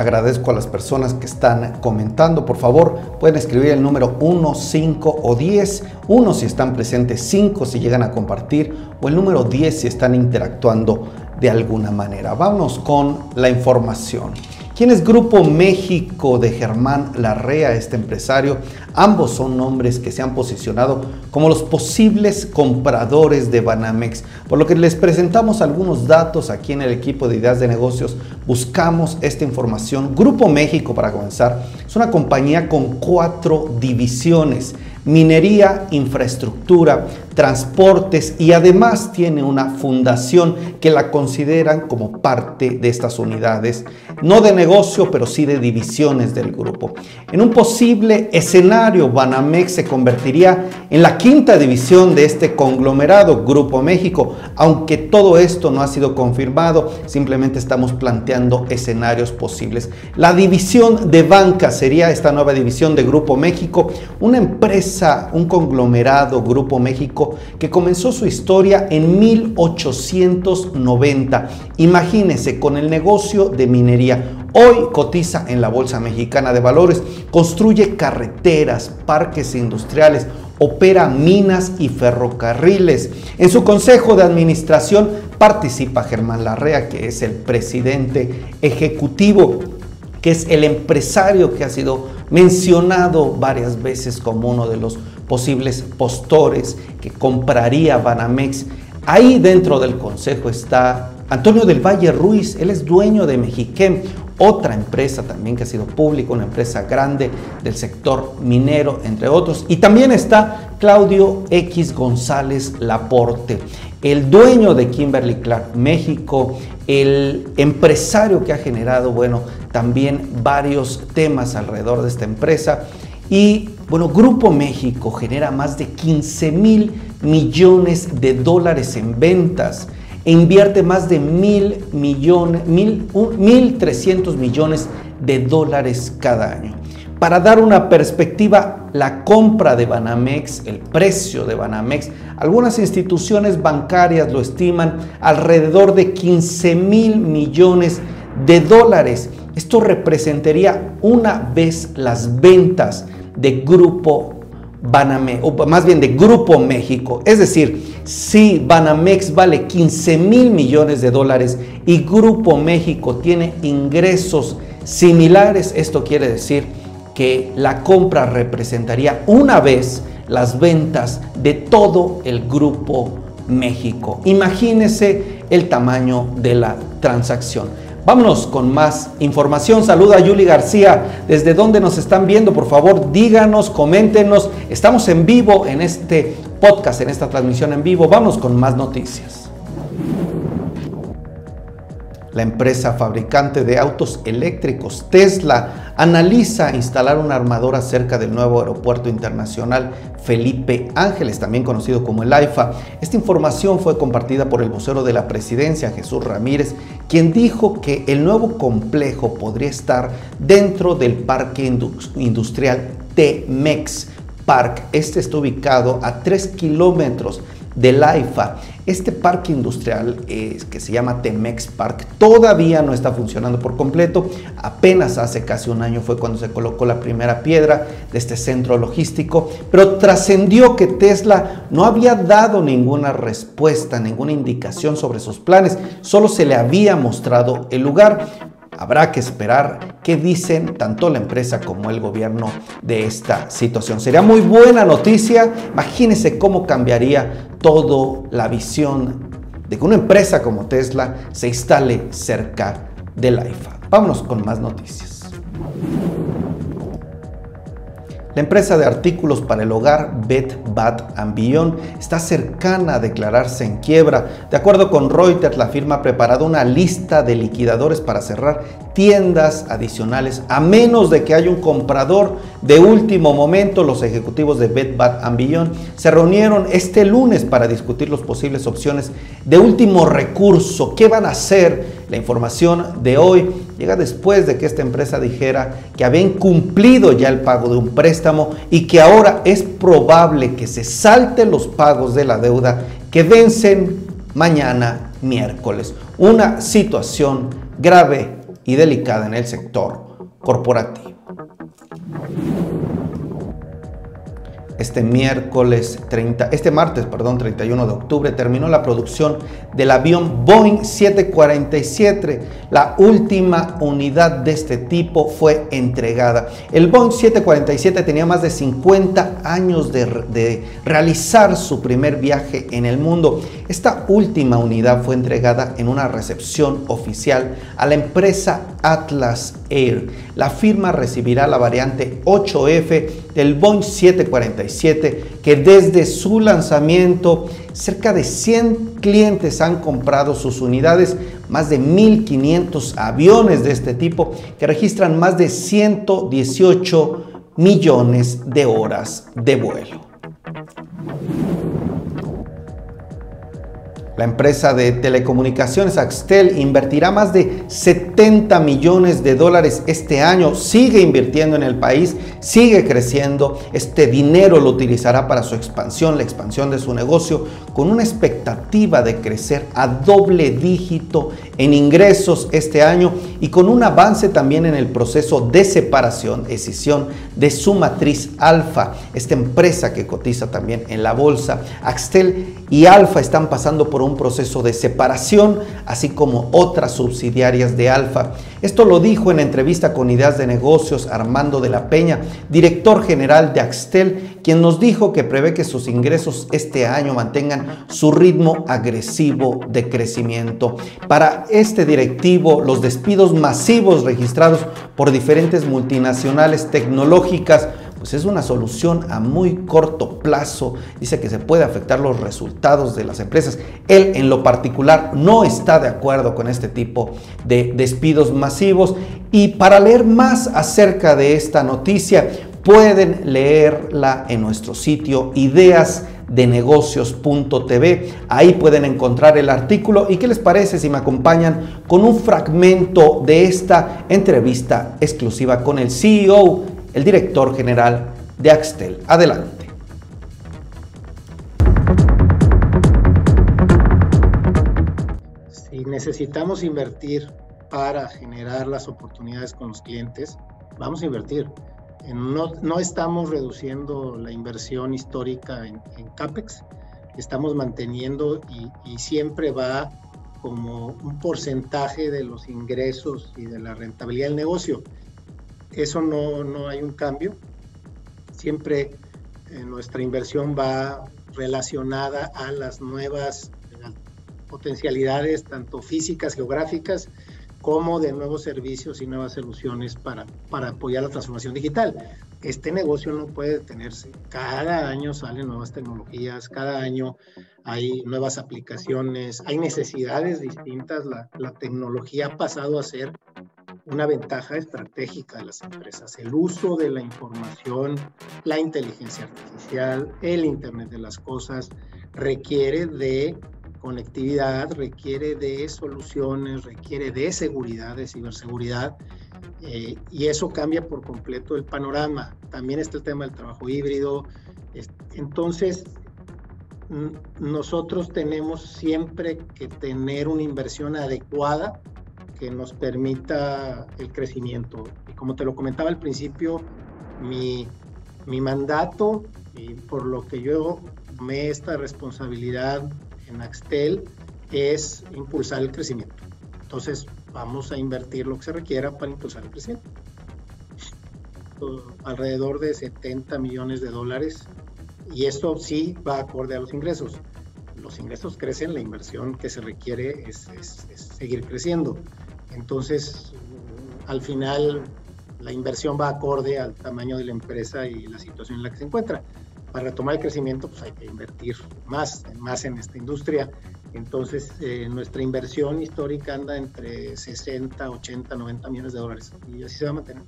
agradezco a las personas que están comentando. Por favor, pueden escribir el número 1, 5 o 10. 1 si están presentes, 5 si llegan a compartir o el número 10 si están interactuando de alguna manera. Vamos con la información. ¿Quién es Grupo México de Germán Larrea, este empresario? Ambos son nombres que se han posicionado como los posibles compradores de Banamex, por lo que les presentamos algunos datos aquí en el equipo de ideas de negocios. Buscamos esta información. Grupo México, para comenzar, es una compañía con cuatro divisiones minería, infraestructura, transportes y además tiene una fundación que la consideran como parte de estas unidades, no de negocio, pero sí de divisiones del grupo. En un posible escenario, Banamex se convertiría en la quinta división de este conglomerado, Grupo México, aunque todo esto no ha sido confirmado, simplemente estamos planteando escenarios posibles. La división de banca sería esta nueva división de Grupo México, una empresa, un conglomerado, Grupo México, que comenzó su historia en 1890. Imagínese, con el negocio de minería. Hoy cotiza en la Bolsa Mexicana de Valores, construye carreteras, parques industriales, opera minas y ferrocarriles. En su consejo de administración participa Germán Larrea, que es el presidente ejecutivo, que es el empresario que ha sido mencionado varias veces como uno de los posibles postores que compraría Banamex. Ahí dentro del consejo está Antonio del Valle Ruiz, él es dueño de Mexiquem, otra empresa también que ha sido pública, una empresa grande del sector minero, entre otros. Y también está Claudio X González Laporte, el dueño de Kimberly Clark México, el empresario que ha generado, bueno, también varios temas alrededor de esta empresa. Y bueno, Grupo México genera más de 15 mil millones de dólares en ventas e invierte más de mil millones, mil, mil trescientos millones de dólares cada año. Para dar una perspectiva, la compra de Banamex, el precio de Banamex, algunas instituciones bancarias lo estiman alrededor de 15 mil millones de dólares. Esto representaría una vez las ventas de Grupo Banamex, o más bien de Grupo México. Es decir, si Banamex vale 15 mil millones de dólares y Grupo México tiene ingresos similares, esto quiere decir que la compra representaría una vez las ventas de todo el Grupo México. Imagínese el tamaño de la transacción. Vámonos con más información. Saluda a Yuli García. ¿Desde dónde nos están viendo? Por favor, díganos, coméntenos. Estamos en vivo en este podcast, en esta transmisión en vivo. Vamos con más noticias. La empresa fabricante de autos eléctricos Tesla analiza instalar una armadora cerca del nuevo aeropuerto internacional Felipe Ángeles, también conocido como el AIFA. Esta información fue compartida por el vocero de la presidencia, Jesús Ramírez, quien dijo que el nuevo complejo podría estar dentro del parque industrial T-MEX Park. Este está ubicado a 3 kilómetros del AIFA. Este parque industrial que se llama Temex Park todavía no está funcionando por completo. Apenas hace casi un año fue cuando se colocó la primera piedra de este centro logístico, pero trascendió que Tesla no había dado ninguna respuesta, ninguna indicación sobre sus planes, solo se le había mostrado el lugar. Habrá que esperar qué dicen tanto la empresa como el gobierno de esta situación. Sería muy buena noticia. Imagínense cómo cambiaría toda la visión de que una empresa como Tesla se instale cerca del IFA. Vámonos con más noticias. La empresa de artículos para el hogar Bed Bath Beyond está cercana a declararse en quiebra. De acuerdo con Reuters, la firma ha preparado una lista de liquidadores para cerrar tiendas adicionales a menos de que haya un comprador de último momento. Los ejecutivos de Bed Bath Beyond se reunieron este lunes para discutir las posibles opciones de último recurso. ¿Qué van a hacer? La información de hoy llega después de que esta empresa dijera que había incumplido ya el pago de un préstamo y que ahora es probable que se salten los pagos de la deuda que vencen mañana miércoles. Una situación grave y delicada en el sector corporativo. Este miércoles 30, este martes, perdón, 31 de octubre terminó la producción del avión Boeing 747. La última unidad de este tipo fue entregada. El Boeing 747 tenía más de 50 años de, de realizar su primer viaje en el mundo. Esta última unidad fue entregada en una recepción oficial a la empresa Atlas Air. La firma recibirá la variante 8F del Boeing 747 que desde su lanzamiento cerca de 100 clientes han comprado sus unidades, más de 1.500 aviones de este tipo que registran más de 118 millones de horas de vuelo. La empresa de telecomunicaciones Axtel invertirá más de 70 millones de dólares este año, sigue invirtiendo en el país, sigue creciendo, este dinero lo utilizará para su expansión, la expansión de su negocio, con una expectativa de crecer a doble dígito en ingresos este año y con un avance también en el proceso de separación, escisión de su matriz Alfa, esta empresa que cotiza también en la bolsa. Axtel y Alfa están pasando por un un proceso de separación, así como otras subsidiarias de Alfa. Esto lo dijo en entrevista con Ideas de Negocios Armando de la Peña, director general de Axtel, quien nos dijo que prevé que sus ingresos este año mantengan su ritmo agresivo de crecimiento. Para este directivo, los despidos masivos registrados por diferentes multinacionales tecnológicas pues es una solución a muy corto plazo. Dice que se puede afectar los resultados de las empresas. Él en lo particular no está de acuerdo con este tipo de despidos masivos. Y para leer más acerca de esta noticia, pueden leerla en nuestro sitio ideasdenegocios.tv. Ahí pueden encontrar el artículo. ¿Y qué les parece si me acompañan con un fragmento de esta entrevista exclusiva con el CEO el director general de Axtel. Adelante. Si necesitamos invertir para generar las oportunidades con los clientes, vamos a invertir. No, no estamos reduciendo la inversión histórica en, CAPEX, estamos manteniendo y siempre va como un porcentaje de los ingresos y de la rentabilidad del negocio. Eso no, no hay un cambio. Siempre eh, nuestra inversión va relacionada a las nuevas potencialidades, tanto físicas, geográficas, como de nuevos servicios y nuevas soluciones para, para apoyar la transformación digital. Este negocio no puede detenerse. Cada año salen nuevas tecnologías, cada año hay nuevas aplicaciones, hay necesidades distintas. La tecnología ha pasado a ser una ventaja estratégica de las empresas. El uso de la información, la inteligencia artificial, el Internet de las Cosas, requiere de conectividad, requiere de soluciones, requiere de seguridad, de ciberseguridad, eh, y eso cambia por completo el panorama. También está el tema del trabajo híbrido. Entonces, nosotros tenemos siempre que tener una inversión adecuada que nos permita el crecimiento. Y como te lo comentaba al principio, mi, mi mandato y por lo que yo tomé esta responsabilidad en Axtel es impulsar el crecimiento. Entonces, vamos a invertir lo que se requiera para impulsar el crecimiento. Alrededor de 70 millones de dólares y esto sí va acorde a los ingresos. Los ingresos crecen, la inversión que se requiere es, es, es seguir creciendo. Entonces, al final, la inversión va acorde al tamaño de la empresa y la situación en la que se encuentra para retomar el crecimiento, pues hay que invertir más, más en esta industria. Entonces, eh, nuestra inversión histórica anda entre 60, 80, 90 millones de dólares y así se va a mantener.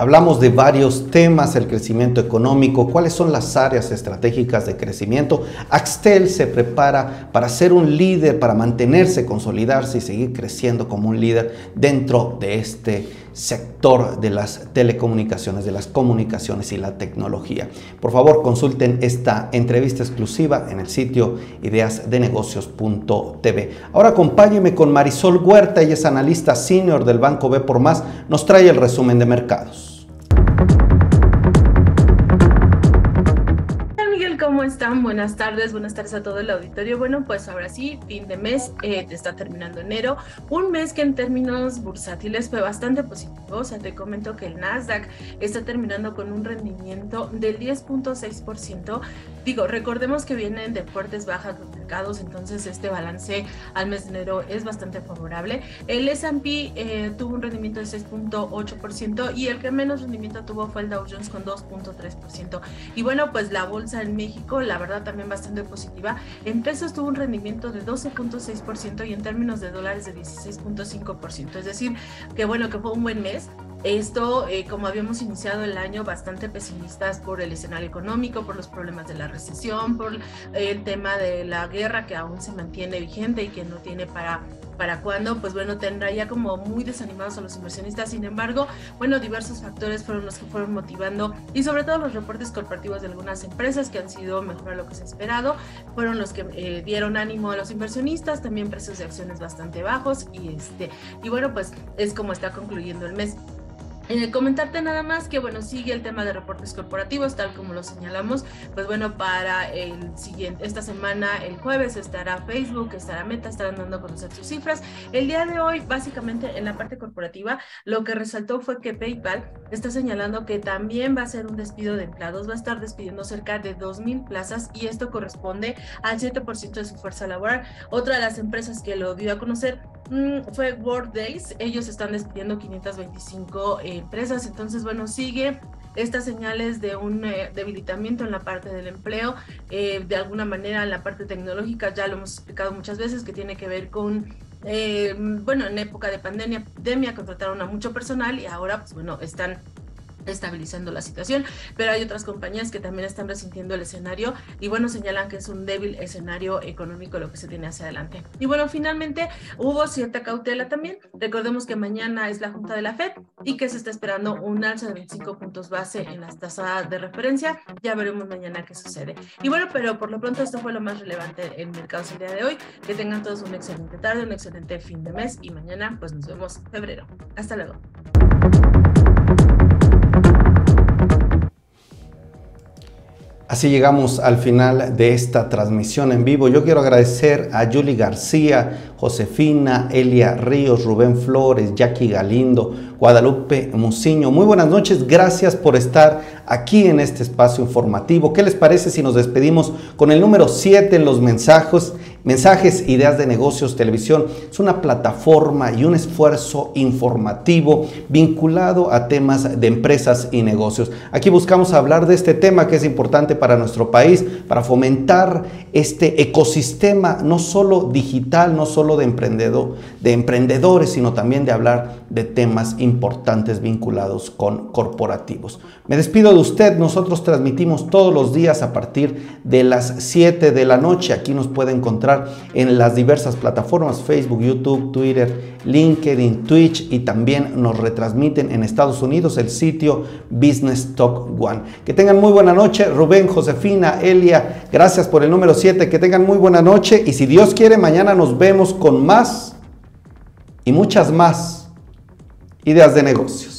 Hablamos de varios temas, el crecimiento económico, cuáles son las áreas estratégicas de crecimiento. Axtel se prepara para ser un líder, para mantenerse, consolidarse y seguir creciendo como un líder dentro de este sector de las telecomunicaciones, de las comunicaciones y la tecnología. Por favor, consulten esta entrevista exclusiva en el sitio ideasdenegocios.tv. Ahora acompáñeme con Marisol Huerta, ella es analista senior del Banco B por Más, nos trae el resumen de mercados. Están? Buenas tardes, buenas tardes a todo el auditorio. Bueno, pues ahora sí, fin de mes, eh, está terminando enero, un mes que en términos bursátiles fue bastante positivo. O sea, te comento que el Nasdaq está terminando con un rendimiento del 10.6%. Digo, recordemos que vienen de fuertes bajas los mercados, entonces este balance al mes de enero es bastante favorable. El S&P eh, tuvo un rendimiento de 6.8% y el que menos rendimiento tuvo fue el Dow Jones con 2.3%. Y bueno, pues la bolsa en México la verdad también bastante positiva. En pesos tuvo un rendimiento de 12.6% y en términos de dólares de 16.5%. Es decir, que bueno, que fue un buen mes. Esto, eh, como habíamos iniciado el año bastante pesimistas por el escenario económico, por los problemas de la recesión, por el tema de la guerra que aún se mantiene vigente y que no tiene para para cuándo, pues bueno, tendrá ya como muy desanimados a los inversionistas. Sin embargo, bueno, diversos factores fueron los que fueron motivando y sobre todo los reportes corporativos de algunas empresas que han sido mejor a lo que se ha esperado, fueron los que eh, dieron ánimo a los inversionistas, también precios de acciones bastante bajos y este, y bueno, pues es como está concluyendo el mes. Eh, comentarte nada más que, bueno, sigue el tema de reportes corporativos, tal como lo señalamos. Pues bueno, para el siguiente, esta semana, el jueves, estará Facebook, estará Meta, estarán dando a conocer sus cifras. El día de hoy, básicamente en la parte corporativa, lo que resaltó fue que PayPal está señalando que también va a ser un despido de empleados, va a estar despidiendo cerca de 2.000 plazas y esto corresponde al 7% de su fuerza laboral. Otra de las empresas que lo dio a conocer mmm, fue Workdays, ellos están despidiendo 525 empresas. Entonces, bueno, sigue estas señales de un eh, debilitamiento en la parte del empleo, eh, de alguna manera en la parte tecnológica, ya lo hemos explicado muchas veces, que tiene que ver con, eh, bueno, en época de pandemia, pandemia contrataron a mucho personal y ahora, pues bueno, están estabilizando la situación, pero hay otras compañías que también están resintiendo el escenario y bueno, señalan que es un débil escenario económico lo que se tiene hacia adelante. Y bueno, finalmente hubo cierta cautela también. Recordemos que mañana es la junta de la Fed y que se está esperando un alza de 25 puntos base en las tasas de referencia. Ya veremos mañana qué sucede. Y bueno, pero por lo pronto esto fue lo más relevante en mercados el día de hoy. Que tengan todos una excelente tarde, un excelente fin de mes y mañana pues nos vemos en febrero. Hasta luego. Así llegamos al final de esta transmisión en vivo. Yo quiero agradecer a Julie García, Josefina, Elia Ríos, Rubén Flores, Jackie Galindo, Guadalupe Muciño. Muy buenas noches, gracias por estar aquí en este espacio informativo. ¿Qué les parece si nos despedimos con el número 7 en los mensajes? Mensajes, Ideas de Negocios Televisión es una plataforma y un esfuerzo informativo vinculado a temas de empresas y negocios. Aquí buscamos hablar de este tema que es importante para nuestro país, para fomentar este ecosistema no solo digital, no solo de, emprendedor, de emprendedores, sino también de hablar de temas importantes vinculados con corporativos. Me despido de usted, nosotros transmitimos todos los días a partir de las 7 de la noche. Aquí nos puede en las diversas plataformas, Facebook, YouTube, Twitter, LinkedIn, Twitch y también nos retransmiten en Estados Unidos el sitio Business Talk One. Que tengan muy buena noche, Rubén, Josefina, Elia, gracias por el número 7, que tengan muy buena noche y si Dios quiere mañana nos vemos con más y muchas más ideas de negocios.